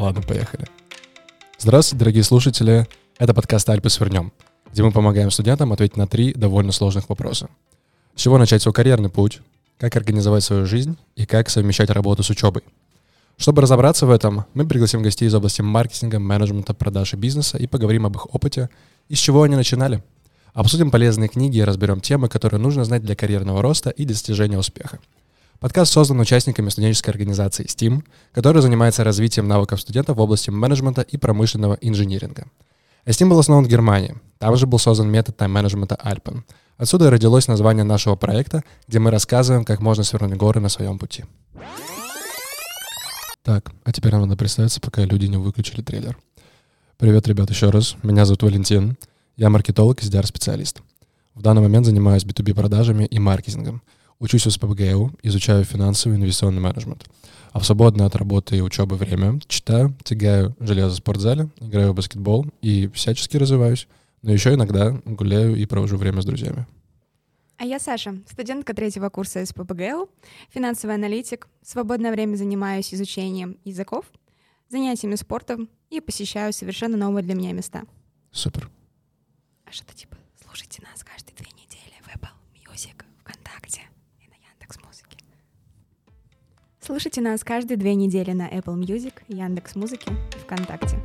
Ладно, поехали. Здравствуйте, дорогие слушатели. Это подкаст «Альпы свернем», где мы помогаем студентам ответить на три довольно сложных вопроса. С чего начать свой карьерный путь, как организовать свою жизнь и как совмещать работу с учебой. Чтобы разобраться в этом, мы пригласим гостей из области маркетинга, менеджмента, продажи бизнеса и поговорим об их опыте и с чего они начинали. Обсудим полезные книги и разберем темы, которые нужно знать для карьерного роста и достижения успеха. Подкаст создан участниками студенческой организации STEAM, которая занимается развитием навыков студентов в области менеджмента и промышленного инжиниринга. STEAM был основан в Германии. Там же был создан метод тайм-менеджмента Alpen. Отсюда и родилось название нашего проекта, где мы рассказываем, как можно свернуть горы на своем пути. Так, а теперь нам надо представиться, пока люди не выключили трейлер. Привет, ребят, еще раз. Меня зовут Валентин. Я маркетолог и SDR-специалист. В данный момент занимаюсь B2B продажами и маркетингом — Учусь в СПБГУ, изучаю финансовый и инвестиционный менеджмент. А в свободное от работы и учебы время читаю, тягаю железо в спортзале, играю в баскетбол и всячески развиваюсь. Но еще иногда гуляю и провожу время с друзьями. А я Саша, студентка третьего курса СПБГУ, финансовый аналитик. В свободное время занимаюсь изучением языков, занятиями спортом и посещаю совершенно новые для меня места. Супер. А что-то типа слушайте нас каждые две недели в Apple Music, ВКонтакте, Слушайте нас каждые две недели на Apple Music, Яндекс Музыки и ВКонтакте.